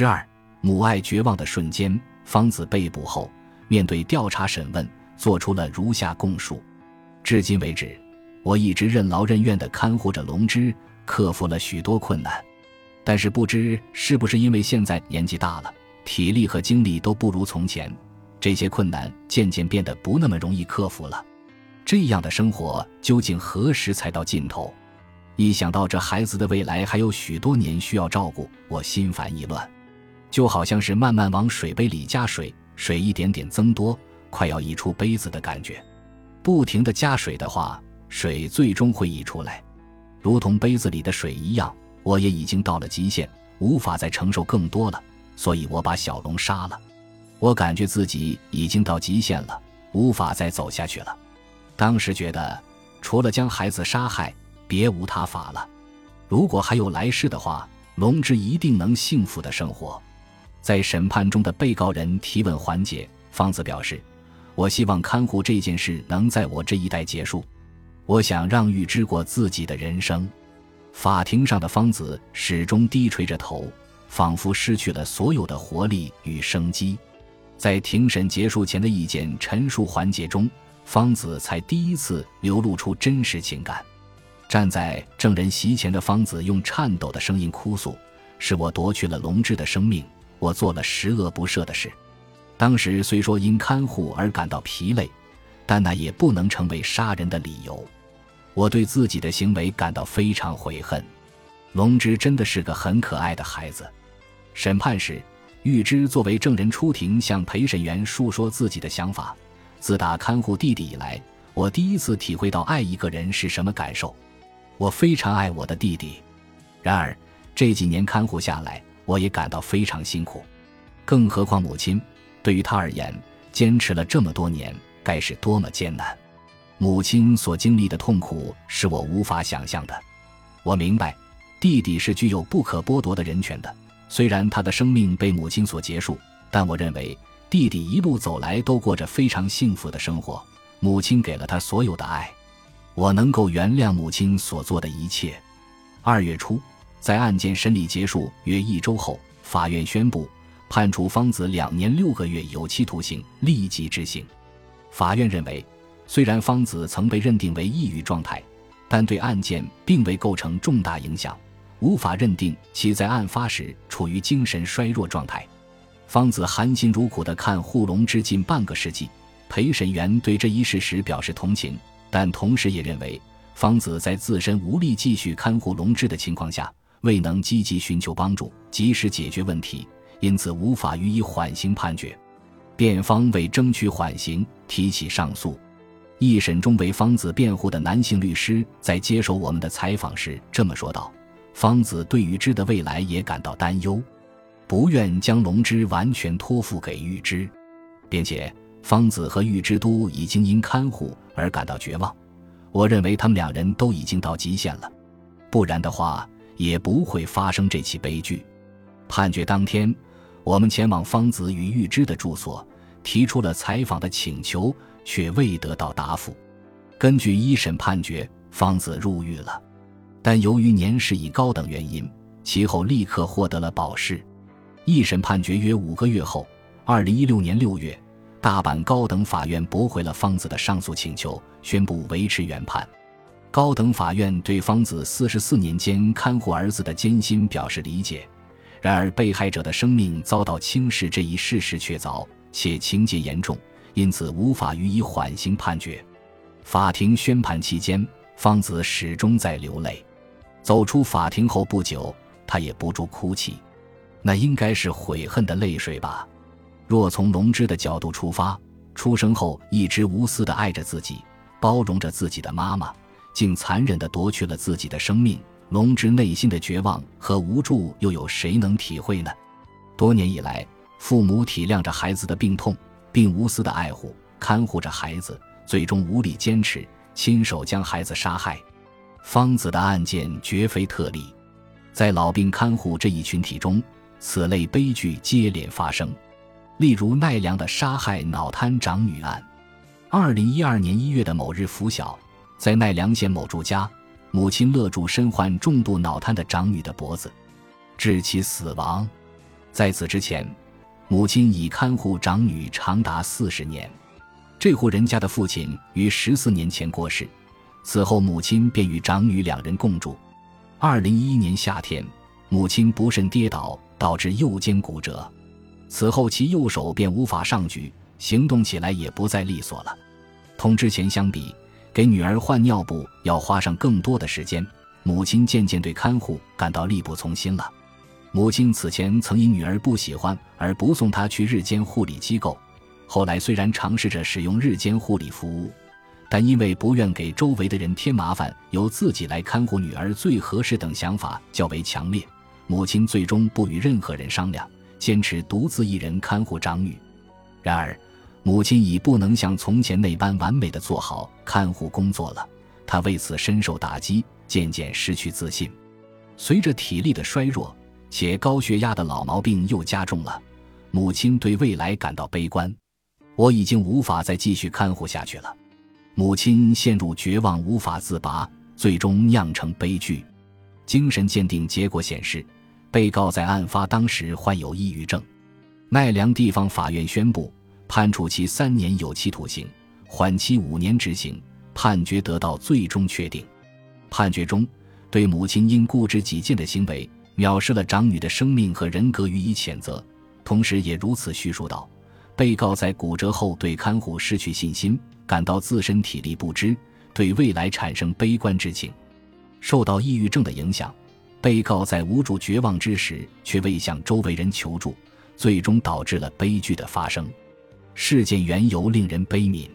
十二，母爱绝望的瞬间。方子被捕后，面对调查审问，做出了如下供述：至今为止，我一直任劳任怨地看护着龙之，克服了许多困难。但是不知是不是因为现在年纪大了，体力和精力都不如从前，这些困难渐渐变得不那么容易克服了。这样的生活究竟何时才到尽头？一想到这孩子的未来还有许多年需要照顾，我心烦意乱，就好像是慢慢往水杯里加水，水一点点增多，快要溢出杯子的感觉。不停的加水的话，水最终会溢出来，如同杯子里的水一样。我也已经到了极限，无法再承受更多了，所以我把小龙杀了。我感觉自己已经到极限了，无法再走下去了。当时觉得，除了将孩子杀害，别无他法了。如果还有来世的话，龙之一定能幸福的生活。在审判中的被告人提问环节，方子表示：“我希望看护这件事能在我这一代结束。我想让玉芝过自己的人生。”法庭上的方子始终低垂着头，仿佛失去了所有的活力与生机。在庭审结束前的意见陈述环节中，方子才第一次流露出真实情感。站在证人席前的方子用颤抖的声音哭诉：“是我夺去了龙之的生命，我做了十恶不赦的事。当时虽说因看护而感到疲累，但那也不能成为杀人的理由。”我对自己的行为感到非常悔恨。龙之真的是个很可爱的孩子。审判时，玉芝作为证人出庭，向陪审员述说自己的想法。自打看护弟弟以来，我第一次体会到爱一个人是什么感受。我非常爱我的弟弟，然而这几年看护下来，我也感到非常辛苦。更何况母亲，对于他而言，坚持了这么多年，该是多么艰难。母亲所经历的痛苦是我无法想象的。我明白，弟弟是具有不可剥夺的人权的。虽然他的生命被母亲所结束，但我认为弟弟一路走来都过着非常幸福的生活。母亲给了他所有的爱，我能够原谅母亲所做的一切。二月初，在案件审理结束约一周后，法院宣布判处方子两年六个月有期徒刑，立即执行。法院认为。虽然方子曾被认定为抑郁状态，但对案件并未构成重大影响，无法认定其在案发时处于精神衰弱状态。方子含辛茹苦地看护龙之近半个世纪，陪审员对这一事实表示同情，但同时也认为方子在自身无力继续看护龙之的情况下，未能积极寻求帮助，及时解决问题，因此无法予以缓刑判决。辩方为争取缓刑，提起上诉。一审中为方子辩护的男性律师在接受我们的采访时这么说道：“方子对玉芝的未来也感到担忧，不愿将龙之完全托付给玉芝，并且方子和玉芝都已经因看护而感到绝望。我认为他们两人都已经到极限了，不然的话也不会发生这起悲剧。”判决当天，我们前往方子与玉芝的住所，提出了采访的请求。却未得到答复。根据一审判决，方子入狱了，但由于年事已高等原因，其后立刻获得了保释。一审判决约五个月后，二零一六年六月，大阪高等法院驳回了方子的上诉请求，宣布维持原判。高等法院对方子四十四年间看护儿子的艰辛表示理解，然而被害者的生命遭到轻视这一事实确凿且情节严重。因此无法予以缓刑判决。法庭宣判期间，方子始终在流泪。走出法庭后不久，他也不住哭泣。那应该是悔恨的泪水吧？若从龙之的角度出发，出生后一直无私的爱着自己，包容着自己的妈妈，竟残忍的夺去了自己的生命，龙之内心的绝望和无助，又有谁能体会呢？多年以来，父母体谅着孩子的病痛。并无私的爱护、看护着孩子，最终无力坚持，亲手将孩子杀害。方子的案件绝非特例，在老病看护这一群体中，此类悲剧接连发生。例如奈良的杀害脑瘫长女案。二零一二年一月的某日拂晓，在奈良县某住家，母亲勒住身患重度脑瘫的长女的脖子，致其死亡。在此之前，母亲已看护长女长达四十年。这户人家的父亲于十四年前过世，此后母亲便与长女两人共住。二零一一年夏天，母亲不慎跌倒，导致右肩骨折，此后其右手便无法上举，行动起来也不再利索了。同之前相比，给女儿换尿布要花上更多的时间，母亲渐渐对看护感到力不从心了。母亲此前曾因女儿不喜欢而不送她去日间护理机构。后来虽然尝试着使用日间护理服务，但因为不愿给周围的人添麻烦，由自己来看护女儿最合适等想法较为强烈，母亲最终不与任何人商量，坚持独自一人看护长女。然而，母亲已不能像从前那般完美的做好看护工作了，她为此深受打击，渐渐失去自信。随着体力的衰弱，且高血压的老毛病又加重了，母亲对未来感到悲观。我已经无法再继续看护下去了，母亲陷入绝望，无法自拔，最终酿成悲剧。精神鉴定结果显示，被告在案发当时患有抑郁症。奈良地方法院宣布判处其三年有期徒刑，缓期五年执行，判决得到最终确定。判决中，对母亲因固执己见的行为，藐视了长女的生命和人格予以谴责，同时也如此叙述道。被告在骨折后对看护失去信心，感到自身体力不支，对未来产生悲观之情。受到抑郁症的影响，被告在无助绝望之时却未向周围人求助，最终导致了悲剧的发生。事件缘由令人悲悯。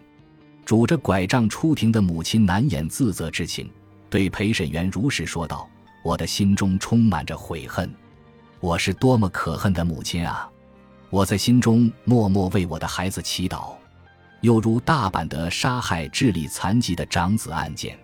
拄着拐杖出庭的母亲难掩自责之情，对陪审员如实说道：“我的心中充满着悔恨，我是多么可恨的母亲啊！”我在心中默默为我的孩子祈祷，又如大阪的杀害智力残疾的长子案件。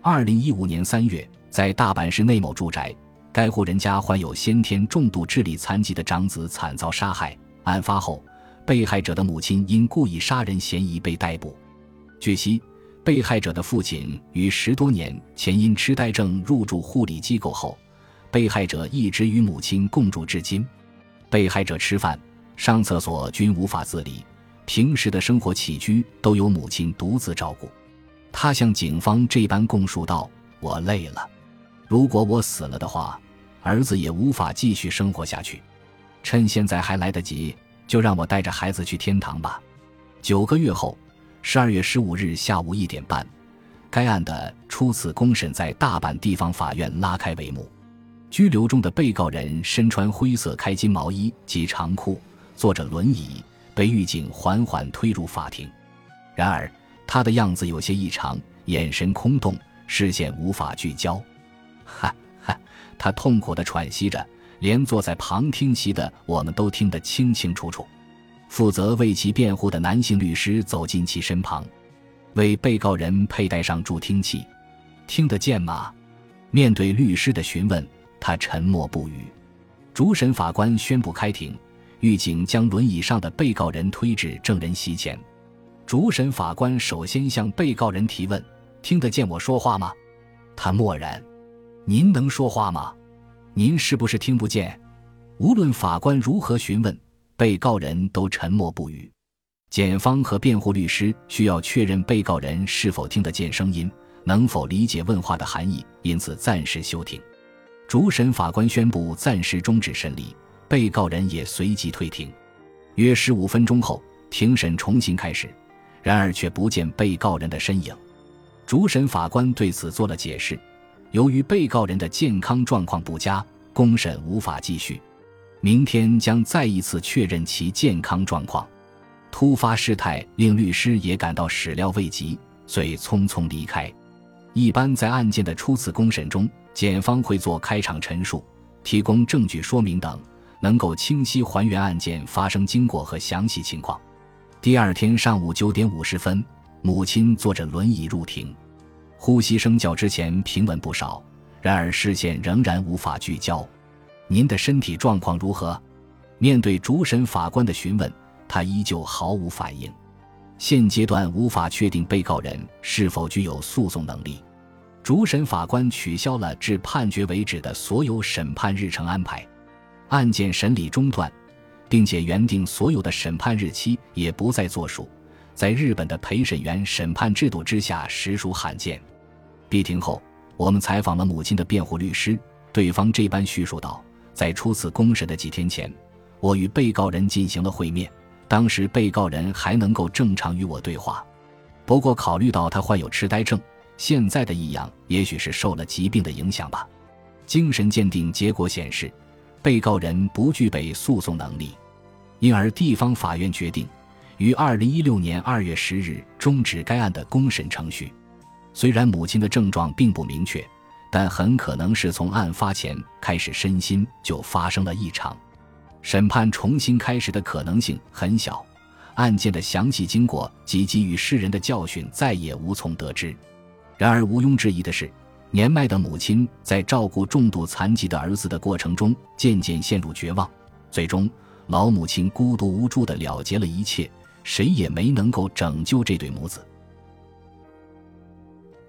二零一五年三月，在大阪市内某住宅，该户人家患有先天重度智力残疾的长子惨遭杀害。案发后，被害者的母亲因故意杀人嫌疑被逮捕。据悉，被害者的父亲于十多年前因痴呆症入住护理机构后，被害者一直与母亲共住至今。被害者吃饭。上厕所均无法自理，平时的生活起居都由母亲独自照顾。他向警方这般供述道：“我累了，如果我死了的话，儿子也无法继续生活下去。趁现在还来得及，就让我带着孩子去天堂吧。”九个月后，十二月十五日下午一点半，该案的初次公审在大阪地方法院拉开帷幕。拘留中的被告人身穿灰色开襟毛衣及长裤。坐着轮椅被狱警缓缓推入法庭，然而他的样子有些异常，眼神空洞，视线无法聚焦。哈哈，他痛苦地喘息着，连坐在旁听席的我们都听得清清楚楚。负责为其辩护的男性律师走进其身旁，为被告人佩戴上助听器。听得见吗？面对律师的询问，他沉默不语。主审法官宣布开庭。狱警将轮椅上的被告人推至证人席前，主审法官首先向被告人提问：“听得见我说话吗？”他默然。“您能说话吗？您是不是听不见？”无论法官如何询问，被告人都沉默不语。检方和辩护律师需要确认被告人是否听得见声音，能否理解问话的含义，因此暂时休庭。主审法官宣布暂时终止审理。被告人也随即退庭，约十五分钟后，庭审重新开始，然而却不见被告人的身影。主审法官对此做了解释：由于被告人的健康状况不佳，公审无法继续，明天将再一次确认其健康状况。突发事态令律师也感到始料未及，遂匆匆离开。一般在案件的初次公审中，检方会做开场陈述，提供证据说明等。能够清晰还原案件发生经过和详细情况。第二天上午九点五十分，母亲坐着轮椅入庭，呼吸声较之前平稳不少，然而视线仍然无法聚焦。您的身体状况如何？面对主审法官的询问，他依旧毫无反应。现阶段无法确定被告人是否具有诉讼能力。主审法官取消了至判决为止的所有审判日程安排。案件审理中断，并且原定所有的审判日期也不再作数。在日本的陪审员审判制度之下，实属罕见。闭庭后，我们采访了母亲的辩护律师，对方这般叙述道：“在初次公审的几天前，我与被告人进行了会面，当时被告人还能够正常与我对话。不过，考虑到他患有痴呆症，现在的异样也许是受了疾病的影响吧。精神鉴定结果显示，被告人不具备诉讼能力，因而地方法院决定。”于二零一六年二月十日终止该案的公审程序。虽然母亲的症状并不明确，但很可能是从案发前开始身心就发生了异常。审判重新开始的可能性很小。案件的详细经过及给予世人的教训再也无从得知。然而毋庸置疑的是，年迈的母亲在照顾重度残疾的儿子的过程中渐渐陷入绝望，最终老母亲孤独无助地了结了一切。谁也没能够拯救这对母子。